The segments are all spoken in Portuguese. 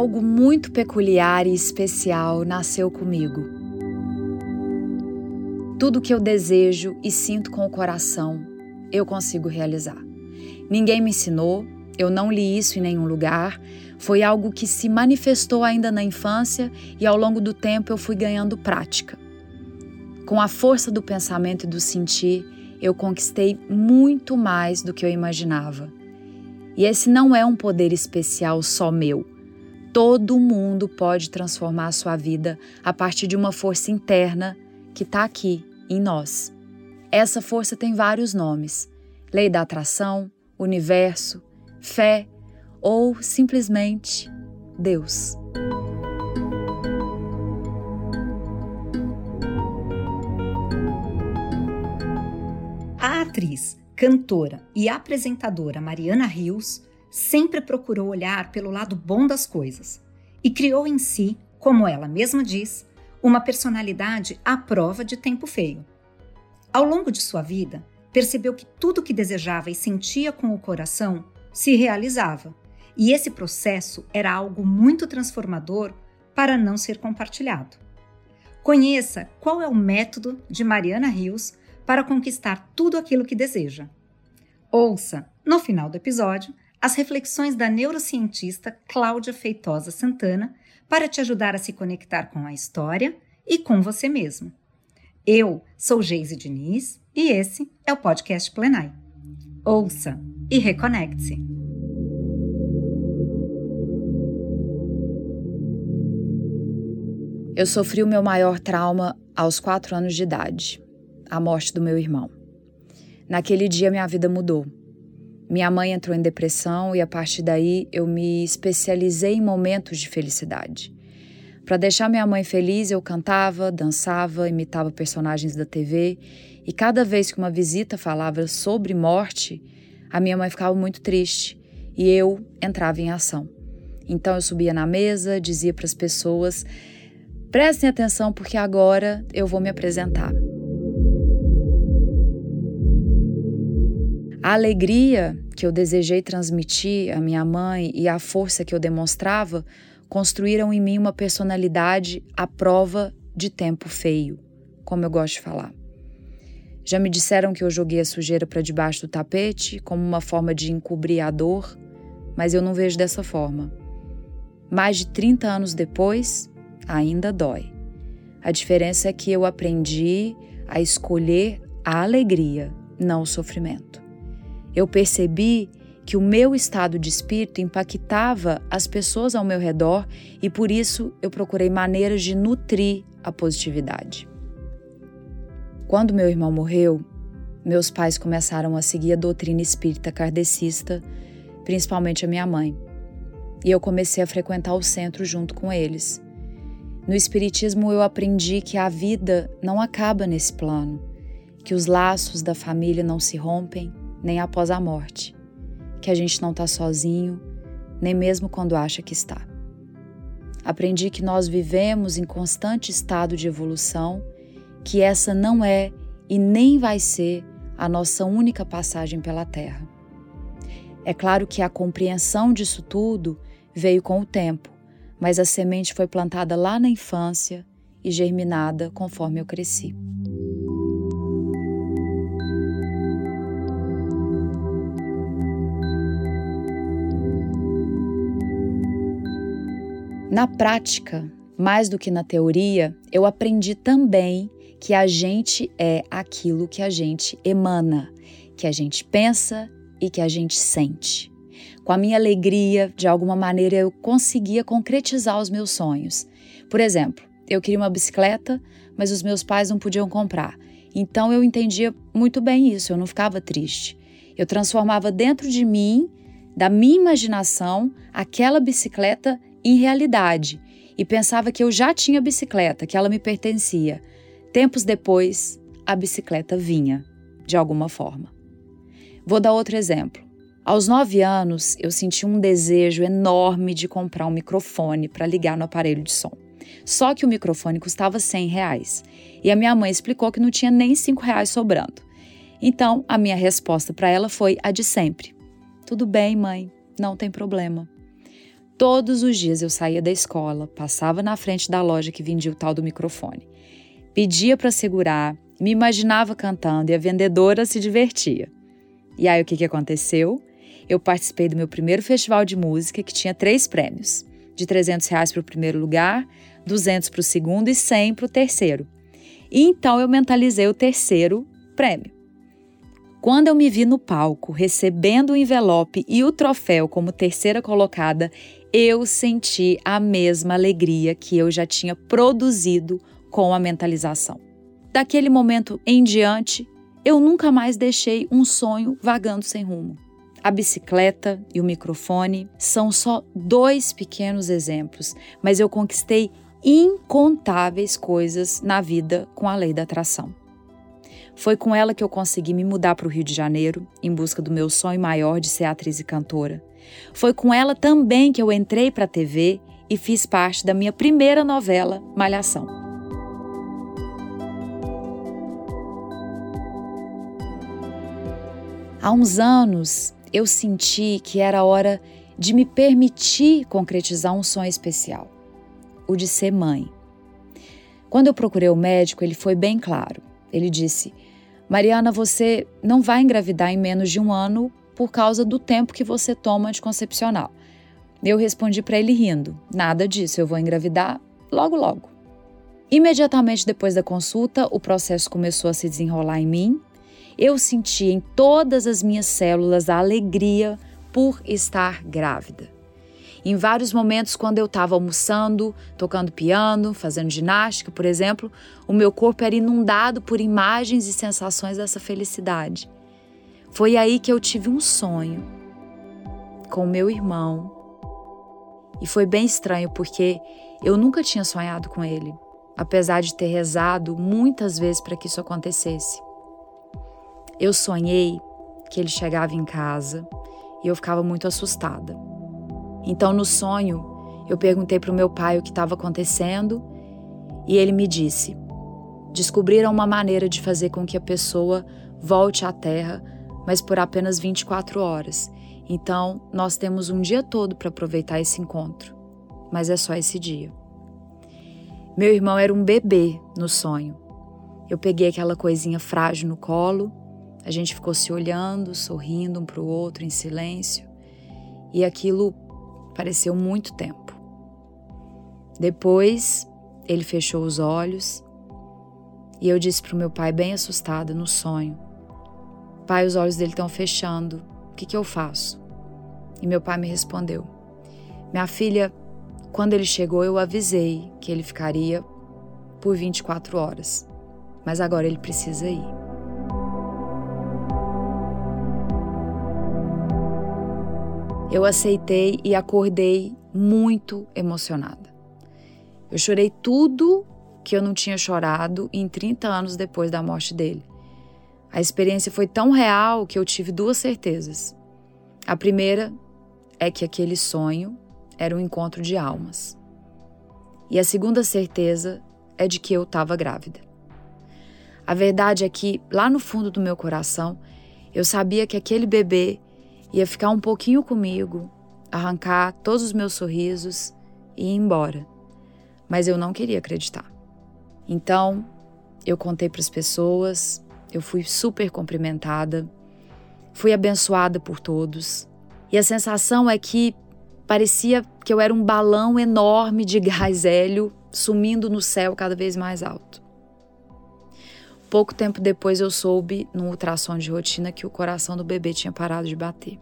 Algo muito peculiar e especial nasceu comigo. Tudo que eu desejo e sinto com o coração, eu consigo realizar. Ninguém me ensinou, eu não li isso em nenhum lugar, foi algo que se manifestou ainda na infância e ao longo do tempo eu fui ganhando prática. Com a força do pensamento e do sentir, eu conquistei muito mais do que eu imaginava. E esse não é um poder especial só meu. Todo mundo pode transformar a sua vida a partir de uma força interna que está aqui, em nós. Essa força tem vários nomes: lei da atração, universo, fé ou simplesmente Deus. A atriz, cantora e apresentadora Mariana Rios sempre procurou olhar pelo lado bom das coisas e criou em si, como ela mesma diz, uma personalidade à prova de tempo feio. Ao longo de sua vida, percebeu que tudo que desejava e sentia com o coração se realizava, e esse processo era algo muito transformador para não ser compartilhado. Conheça qual é o método de Mariana Rios para conquistar tudo aquilo que deseja. Ouça, no final do episódio, as reflexões da neurocientista Cláudia Feitosa Santana para te ajudar a se conectar com a história e com você mesmo. Eu sou Geise Diniz e esse é o podcast Plenai. Ouça e reconecte-se. Eu sofri o meu maior trauma aos quatro anos de idade, a morte do meu irmão. Naquele dia, minha vida mudou. Minha mãe entrou em depressão e a partir daí eu me especializei em momentos de felicidade. Para deixar minha mãe feliz, eu cantava, dançava, imitava personagens da TV e cada vez que uma visita falava sobre morte, a minha mãe ficava muito triste e eu entrava em ação. Então eu subia na mesa, dizia para as pessoas Prestem atenção porque agora eu vou me apresentar. A alegria que eu desejei transmitir à minha mãe e a força que eu demonstrava construíram em mim uma personalidade à prova de tempo feio, como eu gosto de falar. Já me disseram que eu joguei a sujeira para debaixo do tapete como uma forma de encobrir a dor, mas eu não vejo dessa forma. Mais de 30 anos depois, ainda dói. A diferença é que eu aprendi a escolher a alegria, não o sofrimento. Eu percebi que o meu estado de espírito impactava as pessoas ao meu redor e por isso eu procurei maneiras de nutrir a positividade. Quando meu irmão morreu, meus pais começaram a seguir a doutrina espírita kardecista, principalmente a minha mãe. E eu comecei a frequentar o centro junto com eles. No Espiritismo eu aprendi que a vida não acaba nesse plano, que os laços da família não se rompem nem após a morte, que a gente não está sozinho, nem mesmo quando acha que está. Aprendi que nós vivemos em constante estado de evolução, que essa não é e nem vai ser a nossa única passagem pela Terra. É claro que a compreensão disso tudo veio com o tempo, mas a semente foi plantada lá na infância e germinada conforme eu cresci. Na prática, mais do que na teoria, eu aprendi também que a gente é aquilo que a gente emana, que a gente pensa e que a gente sente. Com a minha alegria, de alguma maneira eu conseguia concretizar os meus sonhos. Por exemplo, eu queria uma bicicleta, mas os meus pais não podiam comprar. Então eu entendia muito bem isso, eu não ficava triste. Eu transformava dentro de mim, da minha imaginação, aquela bicicleta em realidade e pensava que eu já tinha bicicleta, que ela me pertencia. Tempos depois, a bicicleta vinha, de alguma forma. Vou dar outro exemplo. Aos nove anos, eu senti um desejo enorme de comprar um microfone para ligar no aparelho de som. Só que o microfone custava 100 reais e a minha mãe explicou que não tinha nem 5 reais sobrando. Então, a minha resposta para ela foi a de sempre: Tudo bem, mãe, não tem problema. Todos os dias eu saía da escola, passava na frente da loja que vendia o tal do microfone. Pedia para segurar, me imaginava cantando e a vendedora se divertia. E aí o que, que aconteceu? Eu participei do meu primeiro festival de música que tinha três prêmios: de 300 reais para o primeiro lugar, 200 para o segundo e 100 para o terceiro. E então eu mentalizei o terceiro prêmio. Quando eu me vi no palco recebendo o envelope e o troféu como terceira colocada, eu senti a mesma alegria que eu já tinha produzido com a mentalização. Daquele momento em diante, eu nunca mais deixei um sonho vagando sem rumo. A bicicleta e o microfone são só dois pequenos exemplos, mas eu conquistei incontáveis coisas na vida com a lei da atração. Foi com ela que eu consegui me mudar para o Rio de Janeiro, em busca do meu sonho maior de ser atriz e cantora. Foi com ela também que eu entrei para a TV e fiz parte da minha primeira novela, Malhação. Há uns anos eu senti que era hora de me permitir concretizar um sonho especial, o de ser mãe. Quando eu procurei o médico, ele foi bem claro. Ele disse: Mariana, você não vai engravidar em menos de um ano por causa do tempo que você toma anticoncepcional. Eu respondi para ele rindo: Nada disso, eu vou engravidar logo, logo. Imediatamente depois da consulta, o processo começou a se desenrolar em mim. Eu senti em todas as minhas células a alegria por estar grávida. Em vários momentos, quando eu estava almoçando, tocando piano, fazendo ginástica, por exemplo, o meu corpo era inundado por imagens e sensações dessa felicidade. Foi aí que eu tive um sonho com meu irmão. E foi bem estranho porque eu nunca tinha sonhado com ele, apesar de ter rezado muitas vezes para que isso acontecesse. Eu sonhei que ele chegava em casa e eu ficava muito assustada. Então, no sonho, eu perguntei para o meu pai o que estava acontecendo e ele me disse: descobriram uma maneira de fazer com que a pessoa volte à Terra, mas por apenas 24 horas. Então, nós temos um dia todo para aproveitar esse encontro, mas é só esse dia. Meu irmão era um bebê no sonho. Eu peguei aquela coisinha frágil no colo, a gente ficou se olhando, sorrindo um para o outro em silêncio, e aquilo pareceu muito tempo. Depois, ele fechou os olhos e eu disse para o meu pai, bem assustada, no sonho: Pai, os olhos dele estão fechando, o que, que eu faço? E meu pai me respondeu: Minha filha, quando ele chegou, eu avisei que ele ficaria por 24 horas, mas agora ele precisa ir. Eu aceitei e acordei muito emocionada. Eu chorei tudo que eu não tinha chorado em 30 anos depois da morte dele. A experiência foi tão real que eu tive duas certezas. A primeira é que aquele sonho era um encontro de almas. E a segunda certeza é de que eu estava grávida. A verdade é que, lá no fundo do meu coração, eu sabia que aquele bebê ia ficar um pouquinho comigo, arrancar todos os meus sorrisos e ir embora. Mas eu não queria acreditar. Então, eu contei para as pessoas, eu fui super cumprimentada, fui abençoada por todos. E a sensação é que parecia que eu era um balão enorme de gás hélio sumindo no céu cada vez mais alto. Pouco tempo depois eu soube, num ultrassom de rotina, que o coração do bebê tinha parado de bater.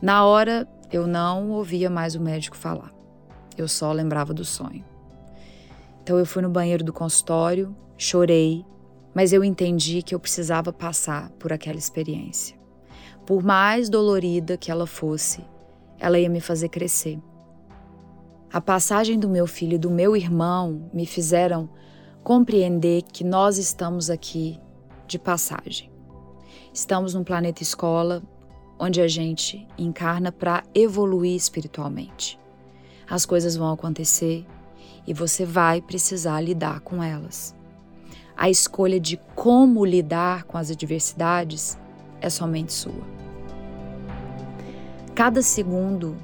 Na hora, eu não ouvia mais o médico falar. Eu só lembrava do sonho. Então eu fui no banheiro do consultório, chorei, mas eu entendi que eu precisava passar por aquela experiência. Por mais dolorida que ela fosse, ela ia me fazer crescer. A passagem do meu filho e do meu irmão me fizeram compreender que nós estamos aqui de passagem. Estamos num planeta escola onde a gente encarna para evoluir espiritualmente. As coisas vão acontecer e você vai precisar lidar com elas. A escolha de como lidar com as adversidades é somente sua. Cada segundo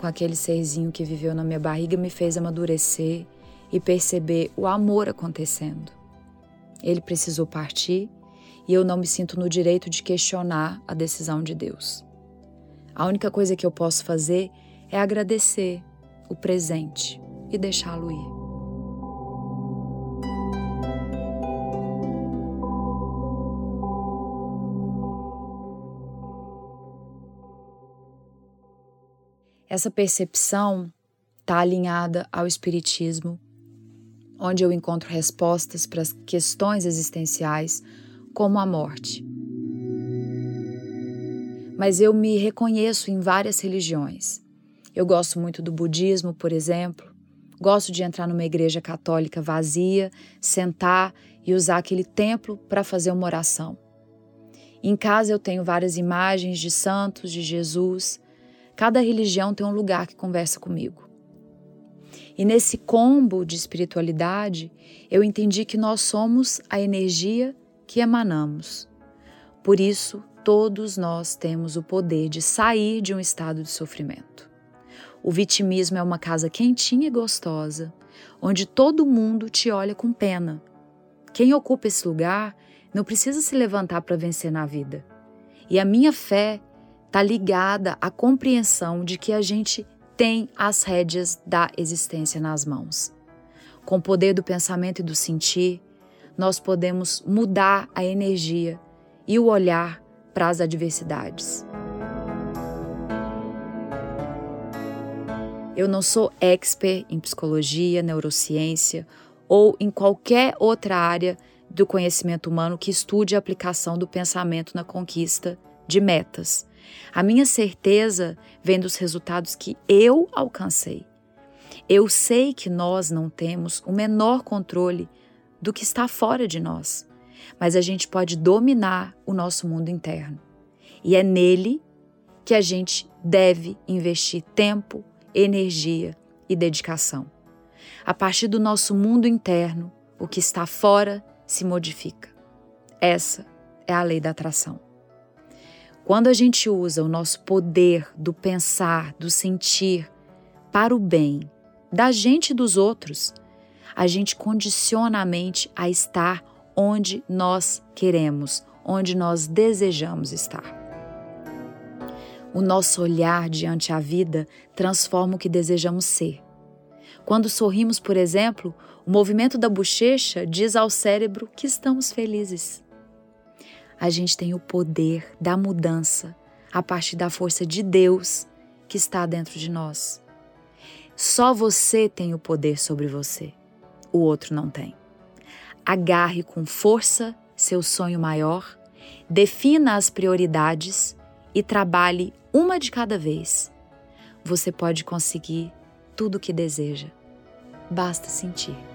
com aquele serzinho que viveu na minha barriga me fez amadurecer e perceber o amor acontecendo. Ele precisou partir e eu não me sinto no direito de questionar a decisão de Deus. A única coisa que eu posso fazer é agradecer o presente e deixá-lo ir. Essa percepção está alinhada ao Espiritismo, onde eu encontro respostas para as questões existenciais, como a morte. Mas eu me reconheço em várias religiões. Eu gosto muito do budismo, por exemplo. Gosto de entrar numa igreja católica vazia, sentar e usar aquele templo para fazer uma oração. Em casa eu tenho várias imagens de santos, de Jesus, Cada religião tem um lugar que conversa comigo. E nesse combo de espiritualidade, eu entendi que nós somos a energia que emanamos. Por isso, todos nós temos o poder de sair de um estado de sofrimento. O vitimismo é uma casa quentinha e gostosa, onde todo mundo te olha com pena. Quem ocupa esse lugar não precisa se levantar para vencer na vida. E a minha fé está ligada à compreensão de que a gente tem as rédeas da existência nas mãos. Com o poder do pensamento e do sentir, nós podemos mudar a energia e o olhar para as adversidades. Eu não sou expert em psicologia, neurociência ou em qualquer outra área do conhecimento humano que estude a aplicação do pensamento na conquista de metas. A minha certeza vem dos resultados que eu alcancei. Eu sei que nós não temos o menor controle do que está fora de nós, mas a gente pode dominar o nosso mundo interno. E é nele que a gente deve investir tempo, energia e dedicação. A partir do nosso mundo interno, o que está fora se modifica. Essa é a lei da atração. Quando a gente usa o nosso poder do pensar, do sentir para o bem da gente e dos outros, a gente condiciona a mente a estar onde nós queremos, onde nós desejamos estar. O nosso olhar diante a vida transforma o que desejamos ser. Quando sorrimos, por exemplo, o movimento da bochecha diz ao cérebro que estamos felizes a gente tem o poder da mudança a partir da força de Deus que está dentro de nós. Só você tem o poder sobre você, o outro não tem. Agarre com força seu sonho maior, defina as prioridades e trabalhe uma de cada vez. Você pode conseguir tudo o que deseja. Basta sentir.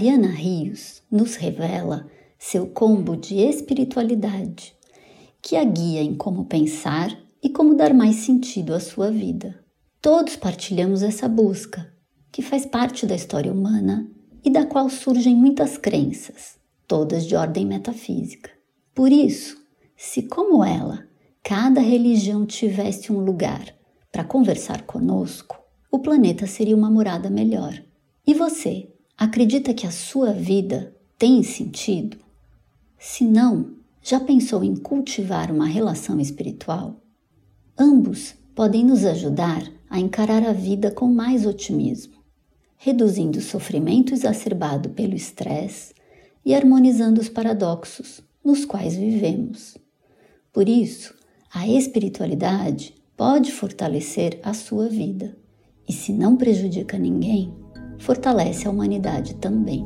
Mariana Rios nos revela seu combo de espiritualidade, que a guia em como pensar e como dar mais sentido à sua vida. Todos partilhamos essa busca, que faz parte da história humana e da qual surgem muitas crenças, todas de ordem metafísica. Por isso, se como ela, cada religião tivesse um lugar para conversar conosco, o planeta seria uma morada melhor. E você, Acredita que a sua vida tem sentido? Se não, já pensou em cultivar uma relação espiritual? Ambos podem nos ajudar a encarar a vida com mais otimismo, reduzindo o sofrimento exacerbado pelo estresse e harmonizando os paradoxos nos quais vivemos. Por isso, a espiritualidade pode fortalecer a sua vida e, se não prejudica ninguém, fortalece a humanidade também.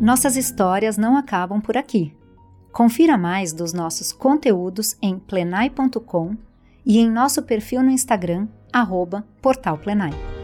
Nossas histórias não acabam por aqui. Confira mais dos nossos conteúdos em plenai.com e em nosso perfil no Instagram, arroba Portal Plenai.